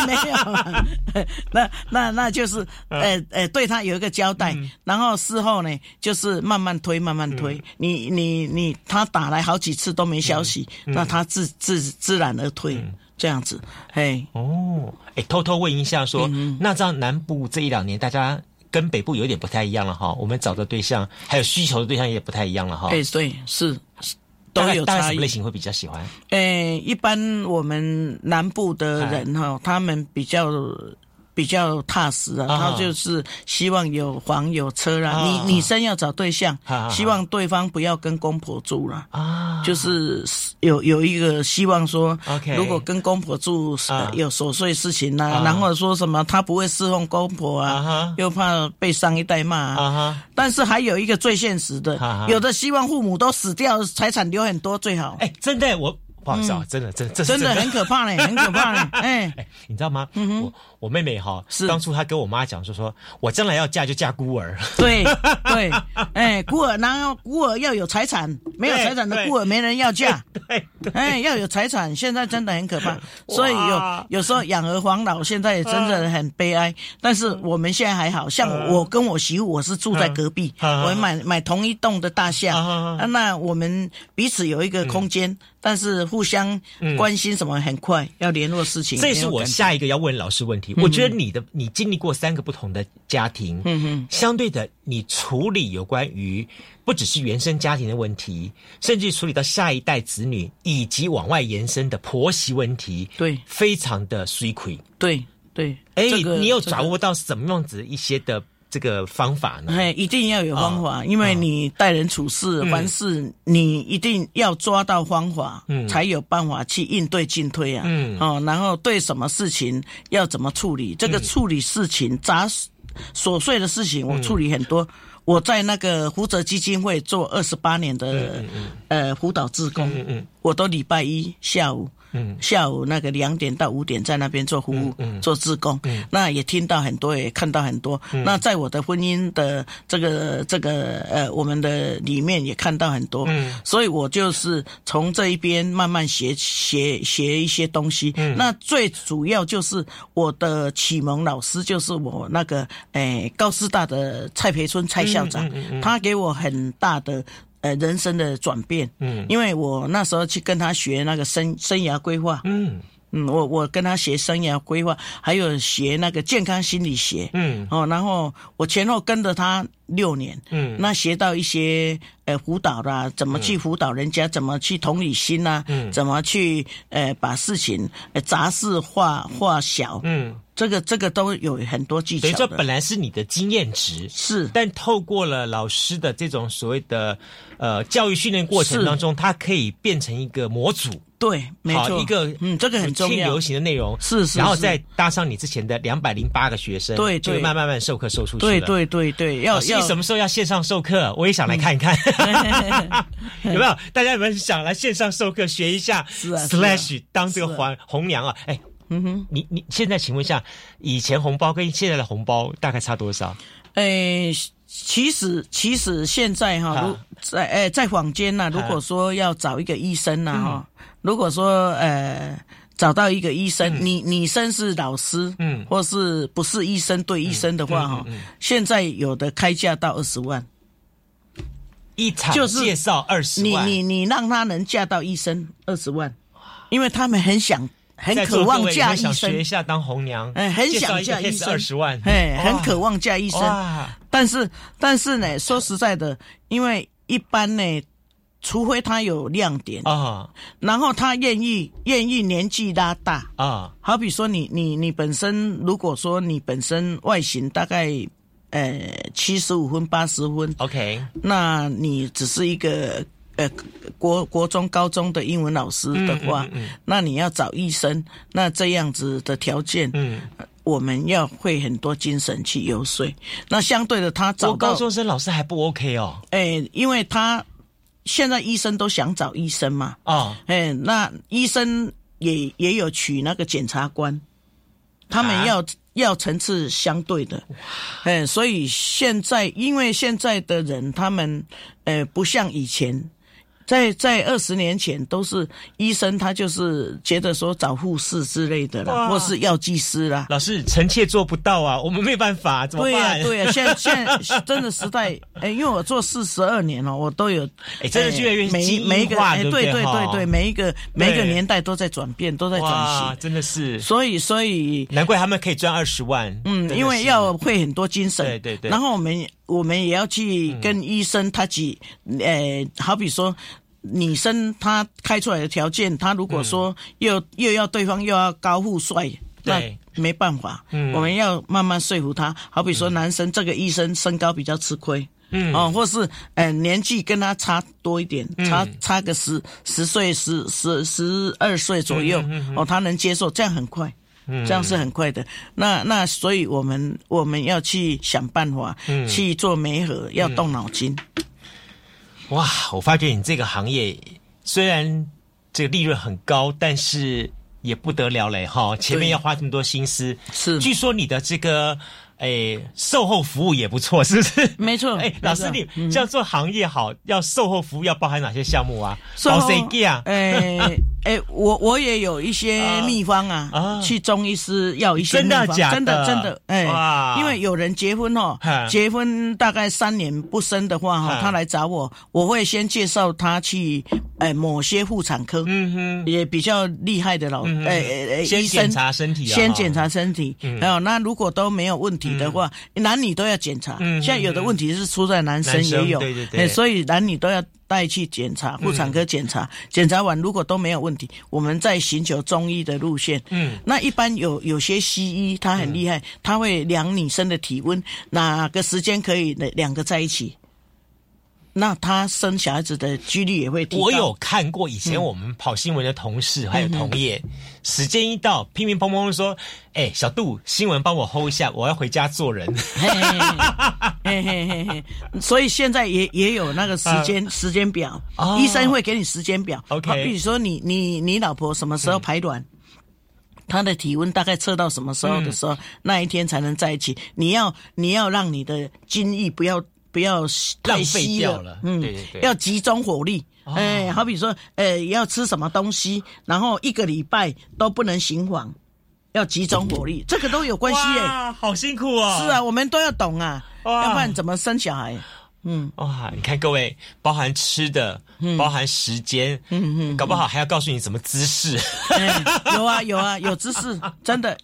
没有，那那那就是呃呃对他有一个交代，然后事后呢就是慢慢推慢慢推，你你你他打来好几次都没消息，那他自自自然而退。这样子，哎，哦，哎，偷偷问一下，说，那这样南部这一两年，大家跟北部有点不太一样了哈。我们找的对象，还有需求的对象也不太一样了哈。哎，对，是，都有差异。类型会比较喜欢？哎，一般我们南部的人哈，他们比较。比较踏实啊，他就是希望有房有车啦。你女生要找对象，希望对方不要跟公婆住了啊，就是有有一个希望说，如果跟公婆住有琐碎事情啦，然后说什么他不会侍奉公婆啊，又怕被上一代骂啊。但是还有一个最现实的，有的希望父母都死掉，财产留很多最好。哎，真的我。不好意思啊，真的，真的，真的很可怕嘞，很可怕嘞。哎。哎，你知道吗？我我妹妹哈，是。当初她跟我妈讲说，说我将来要嫁就嫁孤儿。对对，哎，孤儿，然后孤儿要有财产，没有财产的孤儿没人要嫁。对，哎，要有财产，现在真的很可怕。所以有有时候养儿防老，现在也真的很悲哀。但是我们现在还好像我跟我媳妇，我是住在隔壁，我买买同一栋的大厦，那我们彼此有一个空间。但是互相关心什么很快要联络事情，这也是我下一个要问老师问题。我觉得你的你经历过三个不同的家庭，嗯哼，相对的你处理有关于不只是原生家庭的问题，甚至处理到下一代子女以及往外延伸的婆媳问题，对，非常的水亏，对对。哎，你有掌握到什么样子一些的？这个方法呢？哎，一定要有方法，因为你待人处事，凡事你一定要抓到方法，嗯，才有办法去应对进退啊，嗯，哦，然后对什么事情要怎么处理？这个处理事情杂琐碎的事情，我处理很多。我在那个福泽基金会做二十八年的呃辅导志工，我都礼拜一下午。嗯，下午那个两点到五点在那边做服务，做志工，那也听到很多，也看到很多。那在我的婚姻的这个这个呃，我们的里面也看到很多。嗯，所以我就是从这一边慢慢学学学一些东西。嗯，那最主要就是我的启蒙老师就是我那个诶高师大的蔡培春蔡校长，他给我很大的。呃，人生的转变，嗯，因为我那时候去跟他学那个生生涯规划，嗯。嗯，我我跟他学生涯规划，还有学那个健康心理学，嗯。哦，然后我前后跟着他六年，嗯，那学到一些呃辅导啦，怎么去辅导人家，怎么去同理心呐，嗯，怎么去呃把事情呃杂事化化小，嗯。这个这个都有很多技巧。等于说，本来是你的经验值是，但透过了老师的这种所谓的呃教育训练过程当中，它可以变成一个模组。对，没错，一个嗯，这个很重要。流行的内容是是，然后再搭上你之前的两百零八个学生，对，就慢慢慢授课授出去对对对对，要要什么时候要线上授课？我也想来看一看，有没有？大家有没有想来线上授课学一下？，slash 当这个红红娘啊，哎。嗯哼，你你现在请问一下，以前红包跟现在的红包大概差多少？诶，其实其实现在哈，在诶在坊间呢，如果说要找一个医生呢哈，如果说呃找到一个医生，你你生是老师，嗯，或是不是医生对医生的话哈，现在有的开价到二十万，一场就是介绍二十万，你你你让他能嫁到医生二十万，因为他们很想。很渴望嫁一生，学一下当红娘，哎，很想嫁一生，二十万，哎，很渴望嫁一生。但是，但是呢，说实在的，因为一般呢，除非他有亮点啊，然后他愿意愿意年纪拉大啊，好比说你你你本身，如果说你本身外形大概呃七十五分八十分，OK，那你只是一个。呃，国国中、高中的英文老师的话，那你要找医生，那这样子的条件，嗯，我们要会很多精神去游说。那相对的，他找高中生老师还不 OK 哦。哎，因为他现在医生都想找医生嘛。啊，哎，那医生也也有娶那个检察官，他们要要层次相对的。哎，所以现在因为现在的人，他们呃不像以前。在在二十年前，都是医生，他就是觉得说找护士之类的啦，或是药剂师啦。老师，臣妾做不到啊，我们没办法，怎么办？对呀，对呀，现在现在 真的时代，哎，因为我做四十二年了，我都有，哎，真的越来越每每一个，哎，对对对对，每一个每一个年代都在转变，都在转型，真的是。所以所以，难怪他们可以赚二十万。嗯，因为要会很多精神，对对对。然后我们我们也要去跟医生他几，呃，好比说。女生她开出来的条件，她如果说又又要对方又要高富帅，那没办法。我们要慢慢说服他。好比说男生这个医生身高比较吃亏，嗯。哦，或是呃年纪跟他差多一点，差差个十十岁十十十二岁左右，哦，他能接受，这样很快，这样是很快的。那那所以我们我们要去想办法去做媒合，要动脑筋。哇，我发觉你这个行业虽然这个利润很高，但是也不得了嘞哈，前面要花这么多心思。是，据说你的这个。哎，售后服务也不错，是不是？没错。哎，老师，你这样做行业好，要售后服务要包含哪些项目啊？售后啊？哎哎，我我也有一些秘方啊，去中医师要一些秘方，真的真的哎，因为有人结婚哦，结婚大概三年不生的话哈，他来找我，我会先介绍他去哎某些妇产科，嗯哼，也比较厉害的老哎哎先检查身体，先检查身体，还有那如果都没有问题。的话，男女都要检查。现在有的问题是出在男生也有，对对对，所以男女都要带去检查，妇产科检查。检查完如果都没有问题，我们再寻求中医的路线。嗯，那一般有有些西医他很厉害，他会量女生的体温，哪个时间可以两个在一起。那他生小孩子的几率也会提高。我有看过以前我们跑新闻的同事还有同业，时间一到，乒乒乓乓说：“哎，小杜，新闻帮我 hold 一下，我要回家做人。”嘿嘿嘿所以现在也也有那个时间时间表，医生会给你时间表。OK，比如说你你你老婆什么时候排卵，她的体温大概测到什么时候的时候，那一天才能在一起。你要你要让你的精液不要。不要浪费掉了，嗯，对对对，要集中火力，哎，好比说，呃，要吃什么东西，然后一个礼拜都不能行房，要集中火力，这个都有关系耶，好辛苦啊，是啊，我们都要懂啊，要不然怎么生小孩？嗯，哇，你看各位，包含吃的，包含时间，嗯嗯，搞不好还要告诉你什么姿势，有啊有啊有姿势，真的。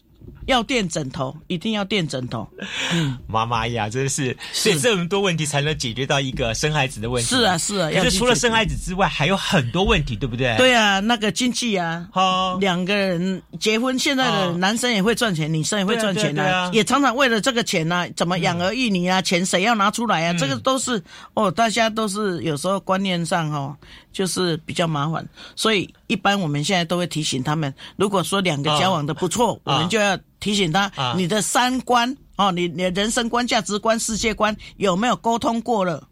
要垫枕头，一定要垫枕头。嗯，妈妈呀，真的是，所以这么多问题才能解决到一个生孩子的问题。是啊，是啊。可是除了生孩子之外，还有很多问题，对不对？对啊，那个经济啊，好，两个人结婚，现在的男生也会赚钱，女生也会赚钱啊，也常常为了这个钱呢，怎么养儿育女啊，钱谁要拿出来啊？这个都是哦，大家都是有时候观念上哦，就是比较麻烦，所以一般我们现在都会提醒他们，如果说两个交往的不错，我们就要。提醒他，你的三观哦，你你的人生观、价值观、世界观有没有沟通过了？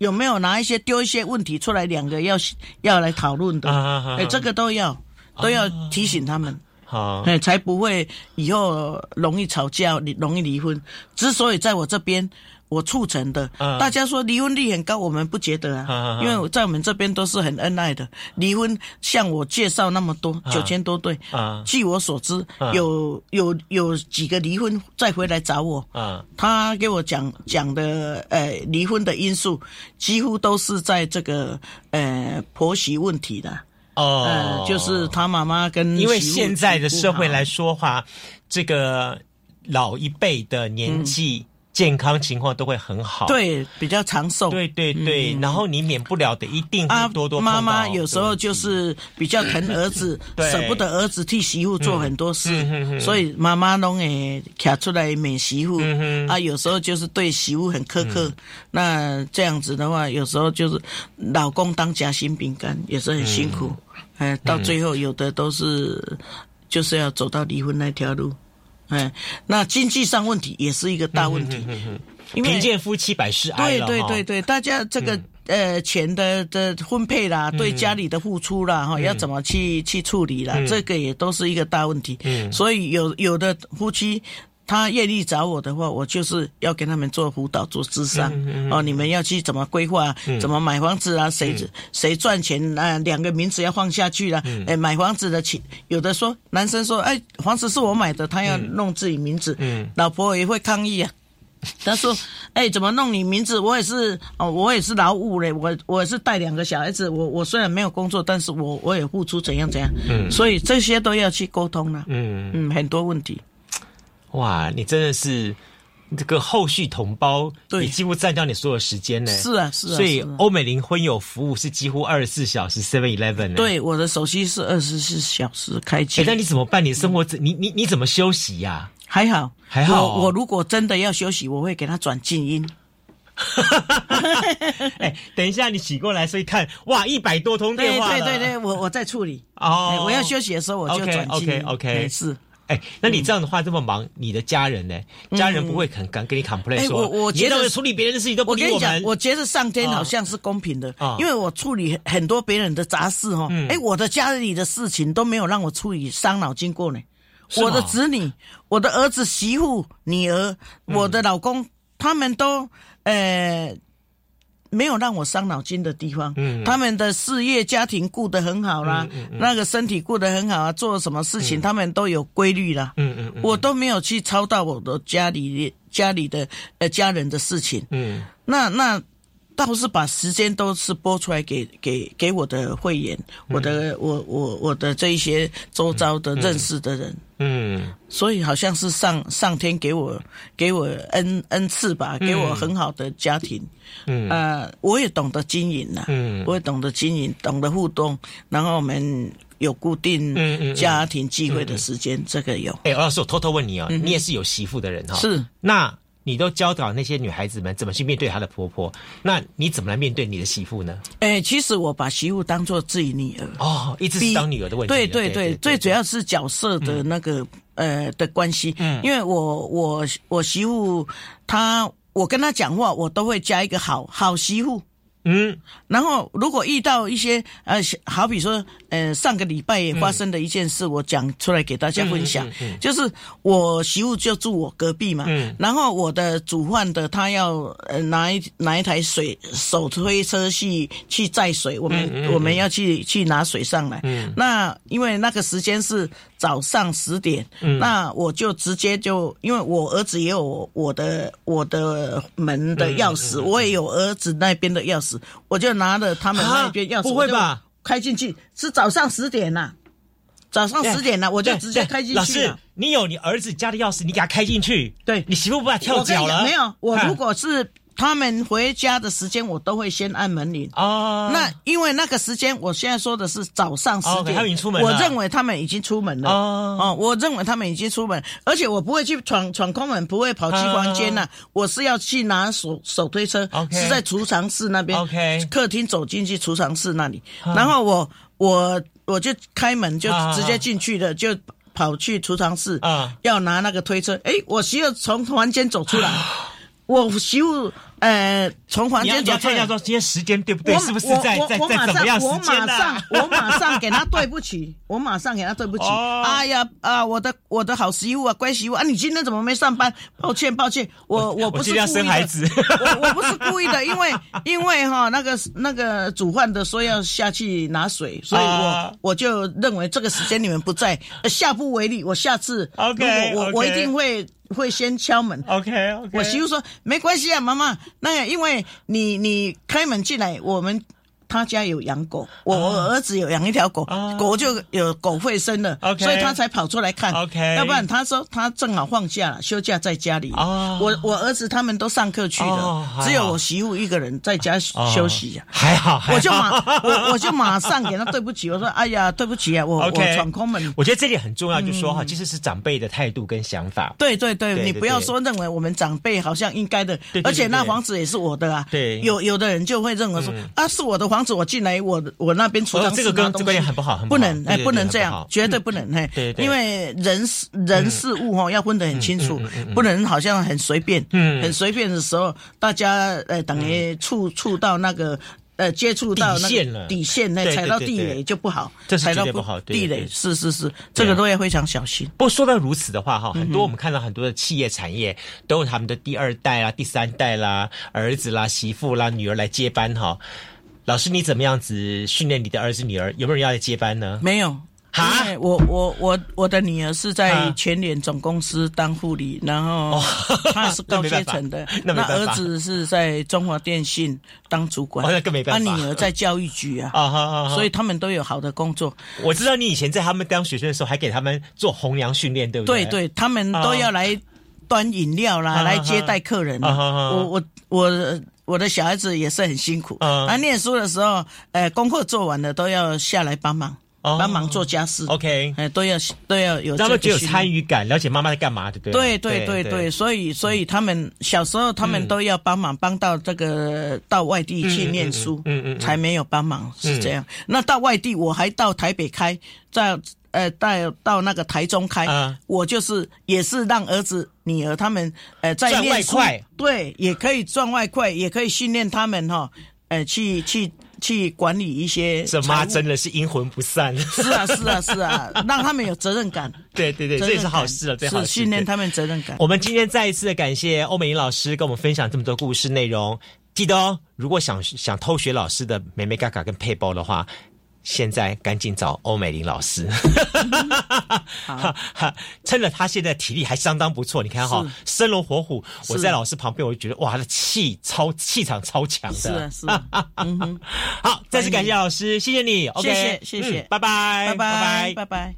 有没有拿一些丢一些问题出来，两个要要来讨论的？哎，这个都要都要提醒他们，好，哎，才不会以后容易吵架，容易离婚。之所以在我这边。我促成的，大家说离婚率很高，我们不觉得啊，因为在我们这边都是很恩爱的。离婚像我介绍那么多九千多对，据我所知，有有有几个离婚再回来找我，他给我讲讲的，呃，离婚的因素几乎都是在这个呃婆媳问题的。哦，就是他妈妈跟因为现在的社会来说话，这个老一辈的年纪。健康情况都会很好，对，比较长寿。对对对，然后你免不了的一定会多多妈妈有时候就是比较疼儿子，舍不得儿子替媳妇做很多事，所以妈妈拢会卡出来免媳妇。啊，有时候就是对媳妇很苛刻，那这样子的话，有时候就是老公当夹心饼干也是很辛苦。哎，到最后有的都是就是要走到离婚那条路。哎，那经济上问题也是一个大问题，贫贱夫妻百事哀对对对对，大家这个呃钱的的分配啦，对家里的付出啦，哈，要怎么去去处理啦，这个也都是一个大问题。所以有有的夫妻。他愿意找我的话，我就是要跟他们做辅导、做智商哦。你们要去怎么规划？怎么买房子啊？谁谁赚钱啊？两个名字要放下去了。哎，买房子的钱，有的说男生说，哎，房子是我买的，他要弄自己名字。老婆也会抗议啊。他说，哎，怎么弄你名字？我也是哦，我也是劳务嘞。我我是带两个小孩子，我我虽然没有工作，但是我我也付出怎样怎样。嗯，所以这些都要去沟通了。嗯嗯，很多问题。哇，你真的是这个后续同胞，你几乎占掉你所有时间呢。是啊，是啊。所以欧美林婚友服务是几乎二十四小时 Seven Eleven。对，我的手机是二十四小时开机。那你怎么办？你生活你你你怎么休息呀？还好，还好。我如果真的要休息，我会给他转静音。哎，等一下你洗过来，所以看哇，一百多通电话。对对对，我我在处理。哦，我要休息的时候我就转静音。OK OK OK，是。哎，那你这样的话这么忙，你的家人呢？家人不会肯敢跟你 complain 说，我我觉得处理别人的事情都不我跟你讲，我觉得上天好像是公平的，因为我处理很多别人的杂事哈，哎，我的家里的事情都没有让我处理伤脑筋过呢。我的子女，我的儿子、媳妇、女儿，我的老公，他们都呃。没有让我伤脑筋的地方，嗯他们的事业家庭顾得很好啦，那个身体顾得很好啊，做什么事情他们都有规律啦。嗯嗯，我都没有去操到我的家里家里的呃家人的事情。嗯，那那。倒是把时间都是拨出来给给给我的会员，我的我我我的这一些周遭的认识的人，嗯，所以好像是上上天给我给我恩恩赐吧，给我很好的家庭，嗯。啊，我也懂得经营呐，嗯，我也懂得经营，懂得互动，然后我们有固定家庭聚会的时间，这个有。哎，老师，我偷偷问你啊，你也是有媳妇的人哈？是。那。你都教导那些女孩子们怎么去面对她的婆婆，那你怎么来面对你的媳妇呢？哎，其实我把媳妇当做自己女儿哦，一直是当女儿的问题。对对对，最主要是角色的那个呃的关系。嗯，因为我我我媳妇她，我跟她讲话，我都会加一个好好媳妇。嗯，然后如果遇到一些呃，好比说呃，上个礼拜也发生的一件事，我讲出来给大家分享，就是我媳妇就住我隔壁嘛，然后我的煮饭的他要呃拿一拿一台水手推车去去载水，我们我们要去去拿水上来，那因为那个时间是。早上十点，那我就直接就，因为我儿子也有我的我的门的钥匙，我也有儿子那边的钥匙，我就拿了他们那边钥匙，不会吧？开进去是早上十点呐，早上十点了，我就直接开进去。老师，你有你儿子家的钥匙，你给他开进去，对你媳妇不怕跳脚了？没有，我如果是。他们回家的时间，我都会先按门铃。哦，那因为那个时间，我现在说的是早上十点，他们已经出门了。我认为他们已经出门了。哦，哦，我认为他们已经出门，而且我不会去闯闯空门，不会跑去房间呐。我是要去拿手手推车，是在储藏室那边。OK，客厅走进去储藏室那里，然后我我我就开门就直接进去了，就跑去储藏室啊，要拿那个推车。哎，我媳妇从房间走出来。我修，呃，从房间走出来，看一下说今天时间对不对？是不是在在在怎么样时间我马上，我马上给他对不起，我马上给他对不起。哎呀，啊，我的我的好媳妇啊，乖媳妇啊，你今天怎么没上班？抱歉，抱歉，我我不是故意生孩子，我我不是故意的，因为因为哈那个那个煮饭的说要下去拿水，所以我我就认为这个时间你们不在，下不为例。我下次 OK，我我一定会。会先敲门，OK OK。我媳妇说没关系啊，妈妈，那因为你你开门进来，我们。他家有养狗，我儿子有养一条狗，狗就有狗会生了，所以他才跑出来看。OK，要不然他说他正好放假休假在家里。我我儿子他们都上课去了，只有我媳妇一个人在家休息呀。还好，我就马 我我就马上给他对不起，我说哎呀对不起啊，我我闯空门。我觉得这里很重要，就说哈，其实是长辈的态度跟想法。对对对，你不要说认为我们长辈好像应该的，而且那房子也是我的啊。对，有有的人就会认为说啊是我的房子，我进来我我那边储藏这个跟这个观念很不好，不能哎，不能这样，绝对不能哎，因为人事人事物哈要分得很清楚，不能好像很随便，嗯很随便的时候，大家呃等于触触到那个呃接触到那个底线，那踩到地雷就不好，这踩到不好地雷是是是，这个都要非常小心。不过说到如此的话哈，很多我们看到很多的企业产业都有他们的第二代啦、第三代啦、儿子啦、媳妇啦、女儿来接班哈。老师，你怎么样子训练你的儿子女儿？有没有人要来接班呢？没有，哈，我我我我的女儿是在全联总公司当护理，然后她是 高阶层的。那儿子是在中华电信当主管，那更没办法。他女儿在教育局啊，啊所以他们都有好的工作。我知道你以前在他们当学生的时候，还给他们做红娘训练，对不对？对对，他们都要来端饮料啦，来接待客人。我我我。我的小孩子也是很辛苦，啊念书的时候，呃，功课做完了都要下来帮忙，帮忙做家事。OK，哎，都要都要有。他们就有参与感，了解妈妈在干嘛，对不对？对对对对，所以所以他们小时候他们都要帮忙，帮到这个到外地去念书，嗯嗯，才没有帮忙是这样。那到外地我还到台北开，在呃带到那个台中开，我就是也是让儿子女儿他们呃在赚外快，对，也可以赚外快，也可以训练他们哈，呃去去。去管理一些，这妈真的是阴魂不散。是啊，是啊，是啊，让他们有责任感。对对对，这也是好事了，最好训练他们责任感。我们今天再一次的感谢欧美英老师跟我们分享这么多故事内容。记得哦，如果想想偷学老师的美美嘎嘎跟配包的话。现在赶紧找欧美玲老师，趁着他现在体力还相当不错，你看哈，生龙活虎。我在老师旁边，我就觉得哇，他的气超气场超强的。是是，好，再次感谢老师，谢谢你，谢谢谢谢，拜拜拜拜。拜拜。